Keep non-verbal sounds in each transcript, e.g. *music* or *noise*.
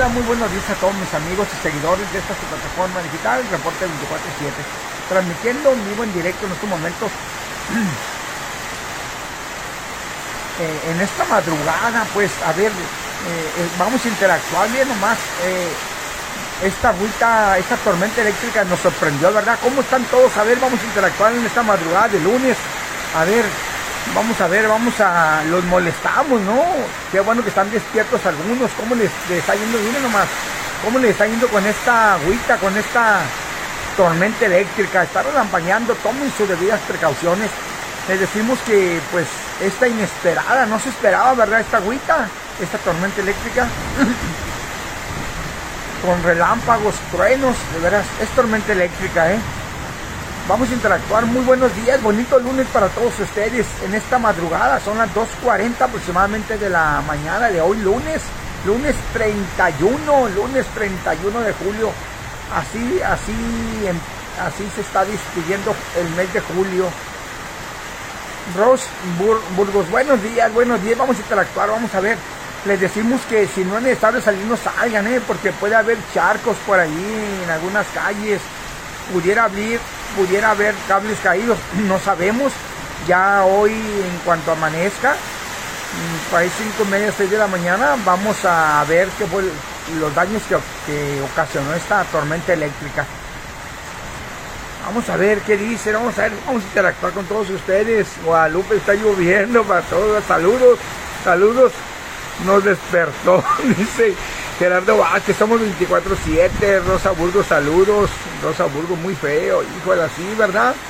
hola, muy buenos días a todos mis amigos y seguidores de esta plataforma digital, Reporte 24-7, transmitiendo en vivo en directo en estos momentos. *clears throat* Eh, en esta madrugada, pues, a ver, eh, vamos a interactuar bien nomás. esta agüita, esta tormenta eléctrica nos sorprendió, ¿verdad? ¿Cómo están todos? A ver, vamos a interactuar en esta madrugada de lunes. A ver, vamos a ver, vamos a, los molestamos, ¿no? Qué bueno que están despiertos algunos, ¿cómo les, está yendo? Miren nomás, ¿cómo les está yendo con esta agüita, con esta tormenta eléctrica? Está relampañando, tomen sus debidas precauciones. Les decimos que, pues, esta inesperada, no se esperaba, ¿verdad? Esta agüita, esta tormenta eléctrica. *clears throat* con relámpagos, truenos, de veras, es tormenta eléctrica, ¿eh? Vamos a interactuar. Muy buenos días, bonito lunes para todos ustedes en esta madrugada. Son las 2.40 aproximadamente de la mañana de hoy, lunes. Lunes 31, lunes 31 de julio. Así, así, así se está despidiendo el mes de julio. Ros Burgos, buenos días, buenos días. Vamos a interactuar, vamos a ver. Les decimos que si no es necesario salir, no salgan, ¿eh? porque puede haber charcos por ahí en algunas calles. Pudiera abrir pudiera haber cables caídos, *clears throat* no sabemos. Ya hoy, en cuanto amanezca, mm, para 5 media, 6 de la mañana, vamos a ver qué fue los daños que, ocasionó esta tormenta eléctrica. Vamos a ver qué dice, vamos a ver, vamos a interactuar con todos ustedes. Guadalupe está lloviendo para todos. Saludos, saludos. Nos despertó, *laughs* dice Gerardo Vázquez, somos 24-7, Rosa Burgos, saludos. Rosa Burgos, muy feo, hijo de así, ¿verdad? *clears throat*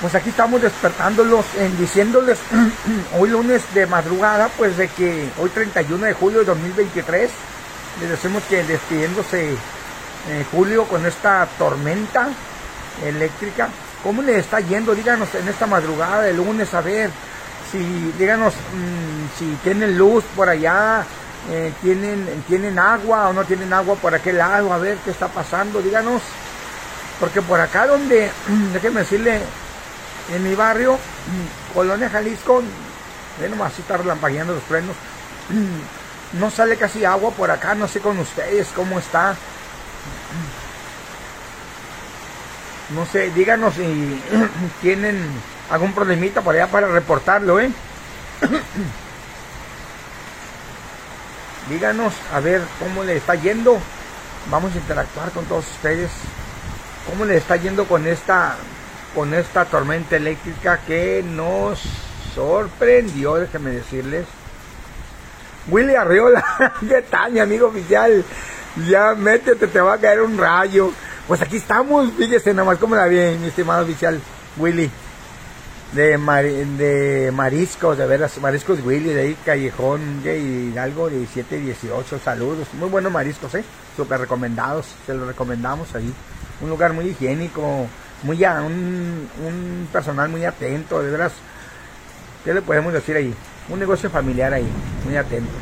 Pues aquí estamos despertándolos, diciéndoles *clears throat* hoy lunes de madrugada, pues de que hoy 31 de julio de 2023, les decimos que despidiéndose en Julio con esta tormenta eléctrica, ¿cómo le está yendo? Díganos en esta madrugada de lunes, a ver, si, díganos mm, si tienen luz por allá, eh, ¿tienen, ¿tienen agua o no tienen agua por aquel lado? A ver qué está pasando, díganos. Porque por acá donde, *clears throat* déjenme decirle, en mi barrio, *clears throat* Colonia Jalisco, ven nomás, así está relampagueando los frenos. *clears throat* No sale casi agua por acá, no sé con ustedes cómo está. No sé, díganos si tienen algún problemita por allá para reportarlo, ¿eh? Díganos a ver cómo le está yendo. Vamos a interactuar con todos ustedes. ¿Cómo le está yendo con esta con esta tormenta eléctrica que nos sorprendió, déjenme decirles. Willy Arriola, *laughs* ¿qué tal, mi amigo oficial? Ya métete, te va a caer un rayo. Pues aquí estamos, fíjese nomás cómo la bien, mi estimado oficial Willy de, de mariscos, de veras, mariscos Willy, de ahí Callejón de Hidalgo 17 y 18, saludos, muy buenos mariscos, eh, súper recomendados, se los recomendamos ahí, un lugar muy higiénico, muy a, un, un personal muy atento, de veras, ¿qué le podemos decir ahí? Un negocio familiar ahí, muy atento.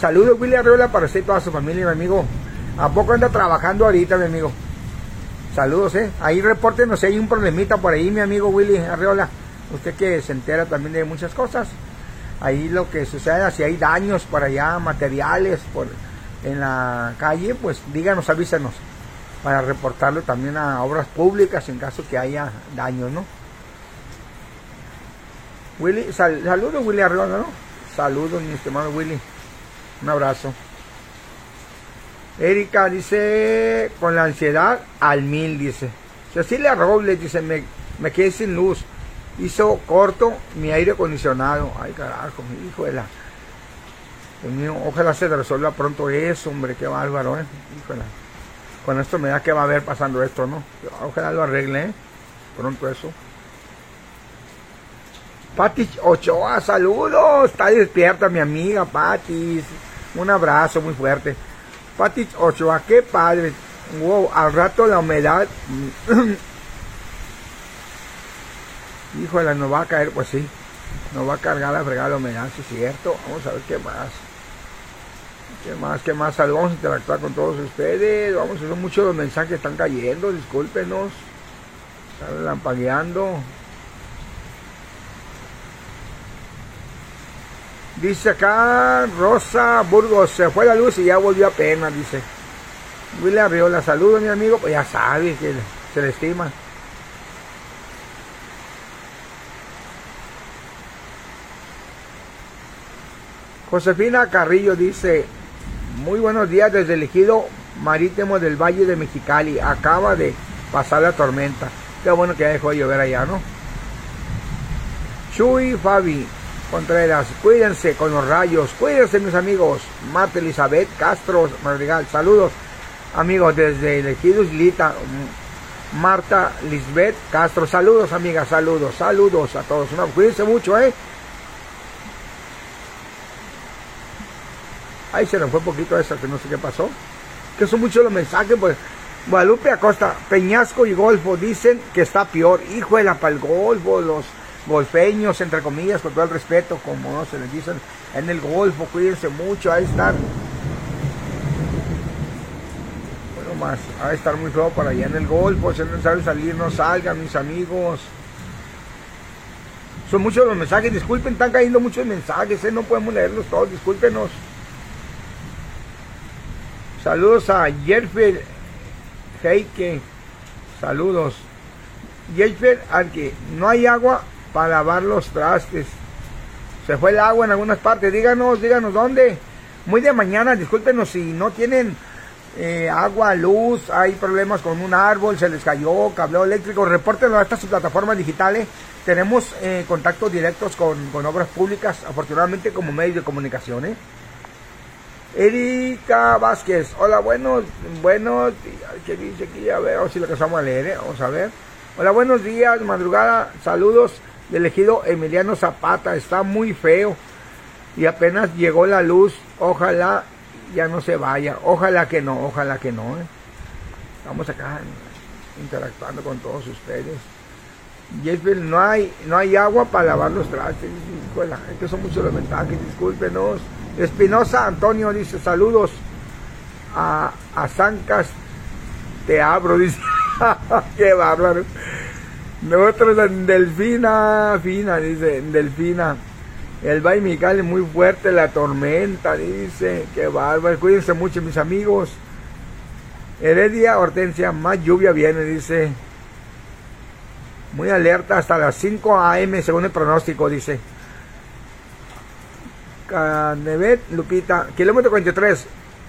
Saludos Willy Arreola para usted y toda su familia, mi amigo. ¿A poco anda trabajando ahorita, mi amigo? Saludos, eh. Ahí repórtenos si hay un problemita por ahí, mi amigo Willy Arreola usted que se entera también de muchas cosas, ahí lo que suceda, si hay daños por allá, materiales por en la calle, pues díganos, avísenos para reportarlo también a obras públicas en caso que haya daños, ¿no? Willy, saludos Willy Arriola, ¿no? Saludos mi estimado Willy, un abrazo. Erika dice, con la ansiedad al mil, dice. Cecilia Robles dice, me, me quedé sin luz hizo corto mi aire acondicionado. Ay, carajo, mi hijo de la. ojalá se resuelva pronto eso, hombre, qué bárbaro, ¿eh? Híjole. Con esto me da que va a haber pasando esto, ¿no? Ojalá lo arregle, ¿eh? Pronto eso. Pati Ochoa, saludos. Está despierta mi amiga Pati. Un abrazo muy fuerte. Pati Ochoa, qué padre. Wow, al rato la humedad *clears throat* Híjole, no va a caer, pues sí. No va a cargar la fregada la humedad, cierto. Vamos a ver qué más. ¿Qué más? ¿Qué más? Vamos a interactuar con todos ustedes. Vamos ver muchos los mensajes que están cayendo. Discúlpenos. Están lampagueando. Dice acá Rosa Burgos, se fue la luz y ya volvió apenas, dice. William Riola, saludos mi amigo, pues ya sabes que se le estima. Josefina Carrillo dice, muy buenos días desde el ejido marítimo del Valle de Mexicali. Acaba de pasar la tormenta. Qué bueno que ya dejó de llover allá, ¿no? Chuy Fabi Contreras, cuídense con los rayos, cuídense mis amigos. Marta Elizabeth Castro Madrigal, saludos amigos desde el ejido Islita. Marta Lisbeth Castro, saludos amigas, saludos, saludos a todos. cuídense mucho, ¿eh? Ahí se nos fue poquito eso, que no sé qué pasó. Que son muchos los mensajes, pues. Guadalupe Acosta, Peñasco y Golfo dicen que está peor. Hijo de la pal Golfo, los golfeños, entre comillas, con todo el respeto, como no se les dicen en el Golfo, cuídense mucho, ahí están. Bueno, más, a estar muy feo para allá en el Golfo, si no saben salir, no salgan, mis amigos. Son muchos los mensajes, disculpen, están cayendo muchos mensajes, ¿eh? no podemos leerlos todos, discúlpenos. Saludos a Jerfer Heike. Saludos. Jerfer, al que no hay agua para lavar los trastes. Se fue el agua en algunas partes. Díganos, díganos dónde. Muy de mañana, discúlpenos si no tienen eh, agua, luz, hay problemas con un árbol, se les cayó, cableo eléctrico. Repórtenlo a estas plataformas digitales. Tenemos eh, contactos directos con, con, obras públicas, afortunadamente como medios de comunicación. ¿eh? Erika Vázquez, hola, buenos, buenos días, ¿qué dice aquí? A ver, si lo vamos a leer, ¿eh? vamos a ver. Hola, buenos días, madrugada, saludos del elegido Emiliano Zapata, está muy feo y apenas llegó la luz, ojalá ya no se vaya, ojalá que no, ojalá que no. ¿eh? Estamos acá interactuando con todos ustedes. Jeffel, no hay, no hay agua para lavar los trastes. Es que son muchos los mensajes, discúlpenos. Espinosa Antonio dice saludos a, a Zancas, te abro, *laughs* dice, qué bárbaro. Nosotros en Delfina, fina, dice, en Delfina. El Valle muy fuerte, la tormenta, dice, qué bárbaro. Cuídense mucho, mis amigos. Heredia Hortensia, más lluvia viene, dice. Muy alerta hasta las 5 a.m. según el pronóstico, dice. Canevet, Lupita, kilómetro 43.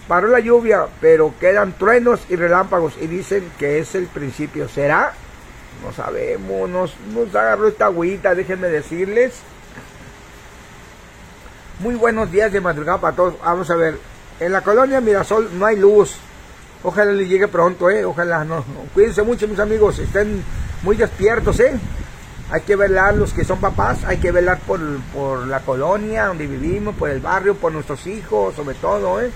Paró la lluvia, pero quedan truenos y relámpagos y dicen que es el principio. ¿Será? No sabemos, nos, nos agarró esta agüita, déjenme decirles. Muy buenos días de madrugada para todos. Vamos a ver, en la colonia Mirasol no hay luz. Ojalá le llegue pronto, eh. Ojalá no. Cuídense mucho, mis amigos. Estén muy despiertos, eh. Hay que velar los que son papás, hay que velar por, la colonia donde vivimos, por el barrio, por nuestros hijos, sobre todo, ¿eh?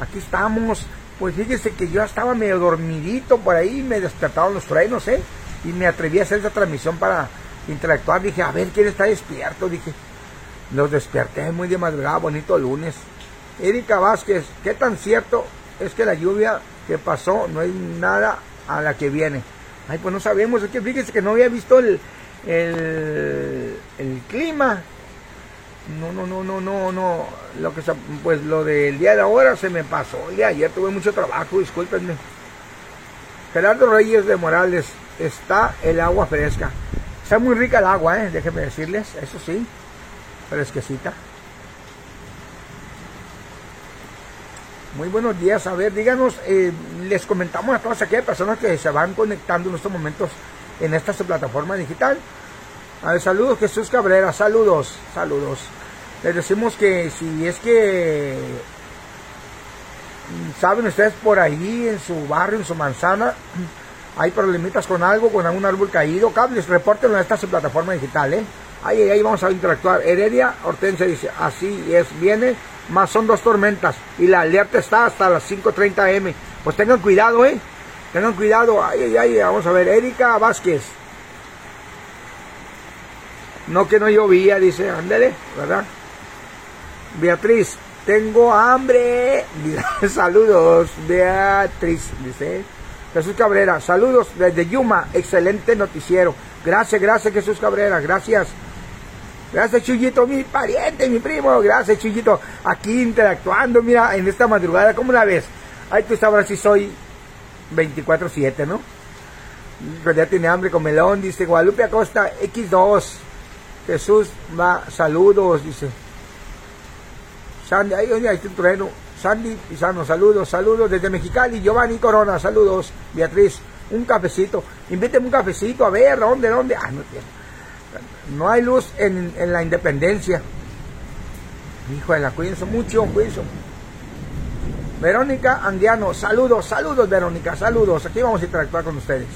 Aquí estamos. Pues fíjese que yo estaba medio dormidito por ahí, me despertaron los frenos, ¿eh? Y me atreví a hacer esta transmisión para interactuar. Dije, a ver quién está despierto. Dije, los desperté muy de madrugada, bonito lunes. Erika Vázquez, ¿qué tan cierto es que la lluvia que pasó no hay nada a la que viene? Ay, pues no sabemos, es que fíjese que no había visto el, el, el clima. No, no, no, no, no, no. Lo que pues lo del día de ahora se me pasó. El día ayer tuve mucho trabajo, discúlpenme. Gerardo Reyes de Morales, está el agua fresca. Está muy rica el agua, ¿eh? déjenme decirles, eso sí, fresquecita. Muy buenos días, a ver, díganos, eh, les comentamos a todas aquellas personas que se van conectando en estos momentos en esta plataforma digital. A ver, saludos Jesús Cabrera, saludos, saludos. Les decimos que si es que mm, saben ustedes por ahí en su barrio, en su manzana, *clears throat* hay problemitas con algo, con algún árbol caído, cables, repórtenlo en esta plataforma digital, ¿eh? Ahí, ahí vamos a interactuar. Heredia Hortensia dice, así es, viene, más son dos tormentas y la alerta está hasta las 5.30 am. Pues tengan cuidado, ¿eh? Tengan cuidado. Ay, ay, ay. Vamos a ver. Erika Vázquez. No que no llovía, dice. Ándele, ¿verdad? Beatriz. Tengo hambre. *laughs* Saludos. Beatriz, dice. Jesús Cabrera. Saludos desde Yuma. Excelente noticiero. Gracias, gracias Jesús Cabrera. Gracias. Gracias, Chuyito, mi pariente, mi primo. Gracias, Chuyito. Aquí interactuando, mira, en esta madrugada, ¿cómo la ves? Ay, tú sabrás si soy 24-7, ¿no? Pues ya tiene hambre con melón, dice Guadalupe Acosta, X2. Jesús va, saludos, dice. Sandy, ahí, ahí está el trueno. Sandy Pisano, saludos, saludos desde Mexicali. Giovanni Corona, saludos. Beatriz, un cafecito. Invíteme un cafecito, a ver, ¿dónde, dónde? Ah, no tiene. No hay luz en, en la independencia. Hijo de la, cuídense mucho, cuídense. Verónica Andiano, saludos, saludos Verónica, saludos. Aquí vamos a interactuar con ustedes.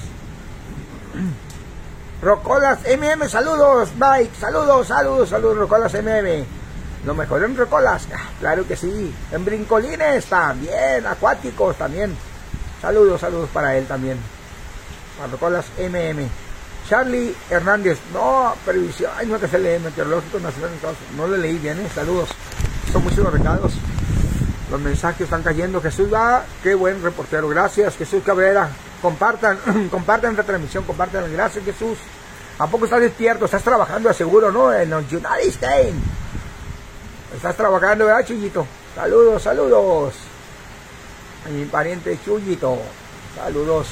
*clears throat* Rocolas MM, saludos, Mike, saludos, saludos, saludos, Rocolas MM. Lo mejor en Rocolas, ah, claro que sí. En Brincolines también, acuáticos también. Saludos, saludos para él también. Para Rocolas MM. Charlie Hernández, no, previsión, ay, no que se lee, Meteorológico Nacional No le leí bien, ¿eh? saludos. Son muchos recados. Los mensajes están cayendo. Jesús va, qué buen reportero. Gracias, Jesús Cabrera. Compartan, *clears throat* compartan la transmisión, compartan. Gracias, Jesús. ¿A poco estás despierto? Estás trabajando, seguro, ¿no? En los United States. Estás trabajando, ¿verdad, Chuyito? Saludos, saludos. A mi pariente Chuyito. Saludos.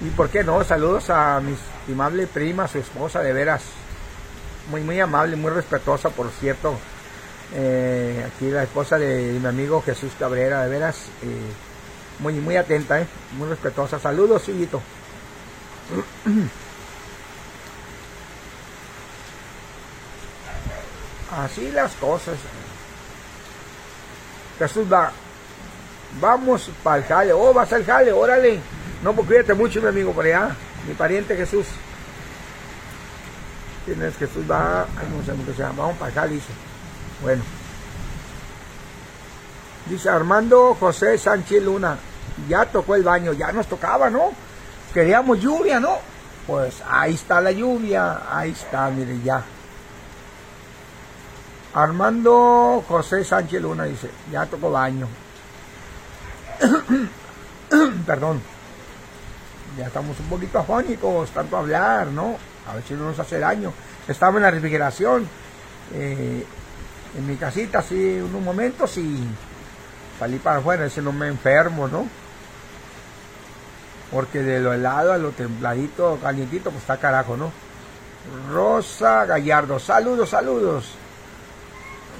Y por qué no, saludos a mi estimable prima, su esposa, de veras. Muy, muy amable, muy respetuosa, por cierto. Eh, aquí la esposa de, mi amigo Jesús Cabrera, de veras. Eh, muy, muy atenta, ¿eh? muy respetuosa. Saludos, Chuyito. *clears throat* Así las cosas. Jesús va. Vamos para el jale. Oh, vas al jale, órale. No, pues cuídate mucho, mi amigo, por allá. Mi pariente Jesús. ¿Quién es Jesús? Va. Ay, no sé cómo se llama. Vamos para el jale, dice. Bueno. Dice Armando José Sánchez Luna. Ya tocó el baño. Ya nos tocaba, ¿no? Queríamos lluvia, ¿no? Pues ahí está la lluvia. Ahí está, mire, ya. Armando José Sánchez Luna dice, ya tocó baño. *coughs* Perdón. Ya estamos un poquito afónicos, tanto hablar, ¿no? A ver si no nos hace daño. Estaba en la refrigeración, eh, en mi casita, así, en un momento, y salí para afuera, si no me enfermo, ¿no? Porque de lo helado a lo templadito, calientito, pues está carajo, ¿no? Rosa Gallardo, saludos, saludos.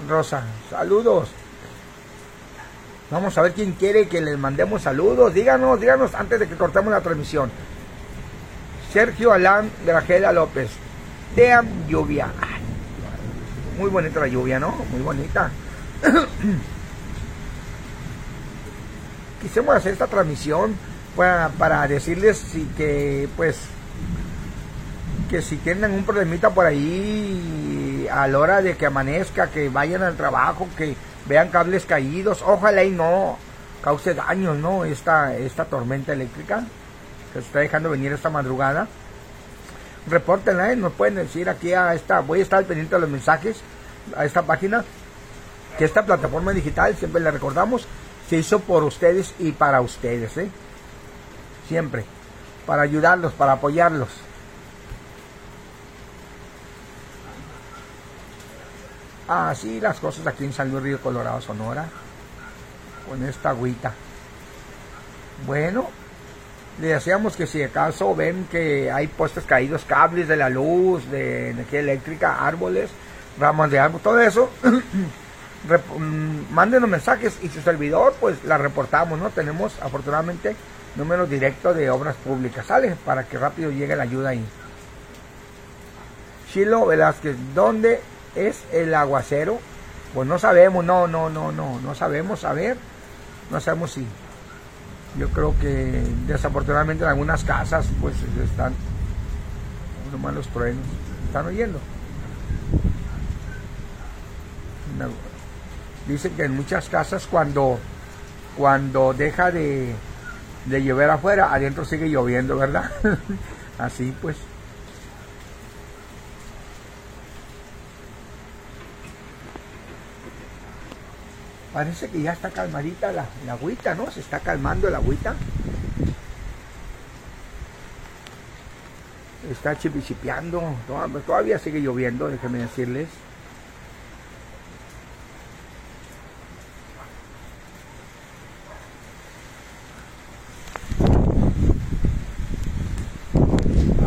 Rosa, saludos. Vamos a ver quién quiere que les mandemos saludos. Díganos, díganos antes de que cortemos la transmisión. Sergio Alán Grajela López. Dean lluvia. Muy bonita la lluvia, ¿no? Muy bonita. *clears throat* Quisimos hacer esta transmisión para, para decirles si que pues que si tienen un problemita por ahí a la hora de que amanezca, que vayan al trabajo, que vean cables caídos, ojalá y no cause daños, ¿no? Esta, esta tormenta eléctrica que se está dejando venir esta madrugada. Repórtenla, ¿eh? nos pueden decir aquí a esta, voy a estar pendiente de los mensajes a esta página, que esta plataforma digital, siempre le recordamos, se hizo por ustedes y para ustedes, ¿eh? Siempre, para ayudarlos, para apoyarlos. Así las cosas aquí en San Luis Río Colorado, Sonora, con esta agüita. Bueno, le decíamos que si acaso ven que hay postes caídos, cables de la luz, de energía eléctrica, árboles, ramas de árbol, todo eso, *clears throat* mm, mándenos mensajes y su servidor, pues la reportamos, ¿no? Tenemos afortunadamente número directo de obras públicas, ¿sale? Para que rápido llegue la ayuda ahí. Chilo Velázquez, ¿dónde es el aguacero. Pues no sabemos, no, no, no, no, no sabemos, a ver, no sabemos si. Yo creo que desafortunadamente en algunas casas pues están unos malos truenos. ¿Están oyendo? Dicen que en muchas casas cuando, cuando deja de, de llover afuera, adentro sigue lloviendo, ¿verdad? *laughs* Así pues. Parece que ya está calmadita la, agüita, ¿no? Se está calmando la agüita. está chipichipeando, todavía sigue lloviendo, déjenme decirles.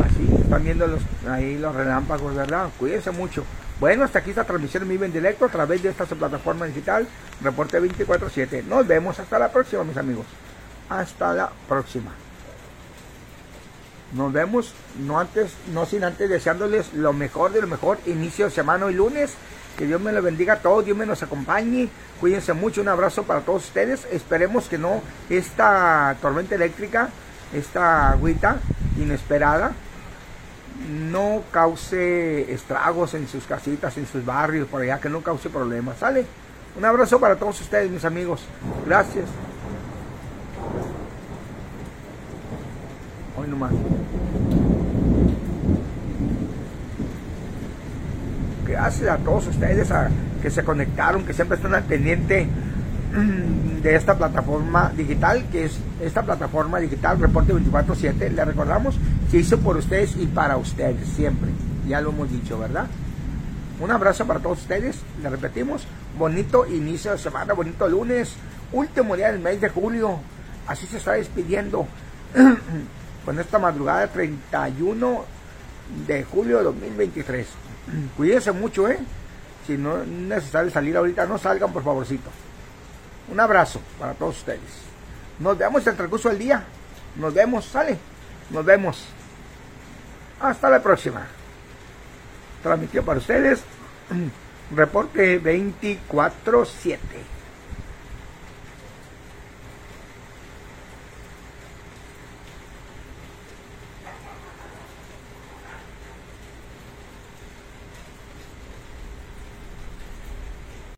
Así están viendo los, ahí los relámpagos, ¿verdad? Cuídense mucho. Bueno, hasta aquí esta transmisión en vivo en directo a través de esta plataforma digital, Reporte 24-7. Nos vemos hasta la próxima, mis amigos. Hasta la próxima. Nos vemos, no antes, no sin antes deseándoles lo mejor de lo mejor, inicio de semana y lunes. Que Dios me lo bendiga a todos, Dios me nos acompañe. Cuídense mucho, un abrazo para todos ustedes. Esperemos que no esta tormenta eléctrica, esta agüita inesperada, no cause estragos en sus casitas, en sus barrios, por allá, que no cause problemas. ¿Sale? Un abrazo para todos ustedes, mis amigos. Gracias. Hoy nomás. Gracias a todos ustedes a, que se conectaron, que siempre están al pendiente mm, de esta plataforma digital, que es esta plataforma digital Reporte 24-7. Le recordamos, se hizo por ustedes y para ustedes, siempre. Ya lo hemos dicho, ¿verdad? Un abrazo para todos ustedes. Le repetimos, bonito inicio de semana, bonito lunes, último día del mes de julio. Así se está despidiendo *clears throat* con esta madrugada 31 de julio de 2023. *clears throat* Cuídense mucho, ¿eh? Si no es necesario salir ahorita, no salgan, por favorcito. Un abrazo para todos ustedes. Nos vemos en el transcurso del día. Nos vemos, sale. Nos vemos. Hasta la próxima. Transmitió para ustedes reporte 24-7.